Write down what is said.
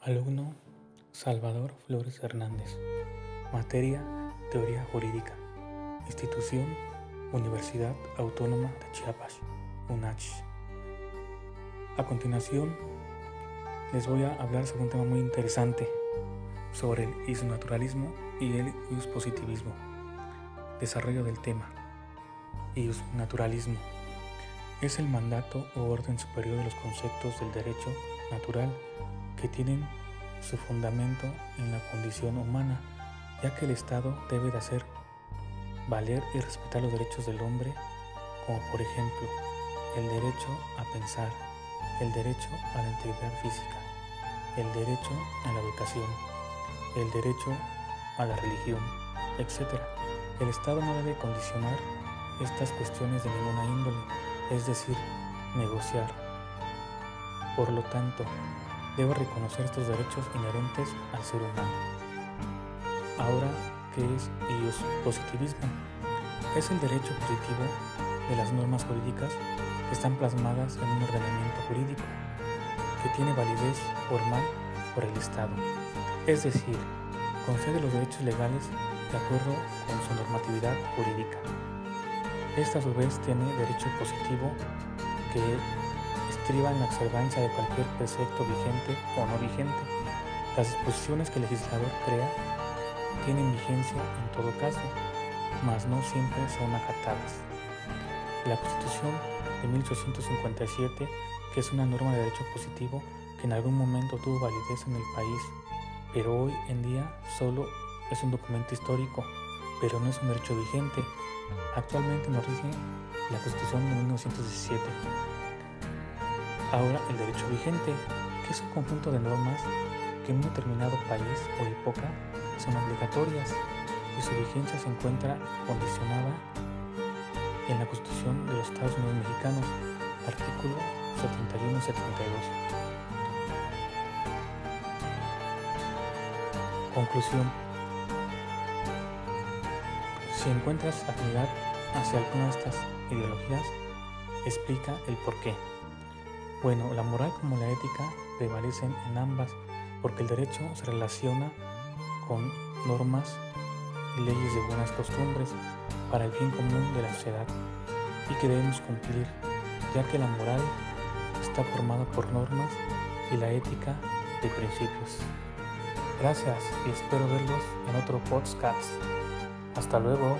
Alumno Salvador Flores Hernández. Materia Teoría Jurídica. Institución Universidad Autónoma de Chiapas, UNACH. A continuación, les voy a hablar sobre un tema muy interesante, sobre el isnaturalismo y el positivismo. Desarrollo del tema. Isnaturalismo es el mandato o orden superior de los conceptos del derecho natural que tienen su fundamento en la condición humana, ya que el Estado debe de hacer valer y respetar los derechos del hombre, como por ejemplo el derecho a pensar, el derecho a la integridad física, el derecho a la educación, el derecho a la religión, etc. El Estado no debe condicionar estas cuestiones de ninguna índole, es decir, negociar. Por lo tanto, debe reconocer estos derechos inherentes al ser humano. Ahora, ¿qué es IUS positivismo? Es el derecho positivo de las normas jurídicas que están plasmadas en un ordenamiento jurídico que tiene validez formal por el Estado, es decir, concede los derechos legales de acuerdo con su normatividad jurídica. Esta a su vez tiene derecho positivo que estriba en la observancia de cualquier precepto vigente o no vigente. Las disposiciones que el legislador crea tienen vigencia en todo caso, mas no siempre son acatadas. La Constitución de 1857, que es una norma de derecho positivo que en algún momento tuvo validez en el país, pero hoy en día solo es un documento histórico, pero no es un derecho vigente. Actualmente nos rige la Constitución de 1917. Ahora, el derecho vigente, que es un conjunto de normas que en un determinado país o época son obligatorias y su vigencia se encuentra condicionada en la Constitución de los Estados Unidos Mexicanos, artículo 71 y 72. Conclusión. Si encuentras afinidad hacia alguna de estas ideologías, explica el por qué. Bueno, la moral como la ética prevalecen en ambas porque el derecho se relaciona con normas y leyes de buenas costumbres para el bien común de la sociedad y que debemos cumplir, ya que la moral está formada por normas y la ética de principios. Gracias y espero verlos en otro podcast. Hasta luego.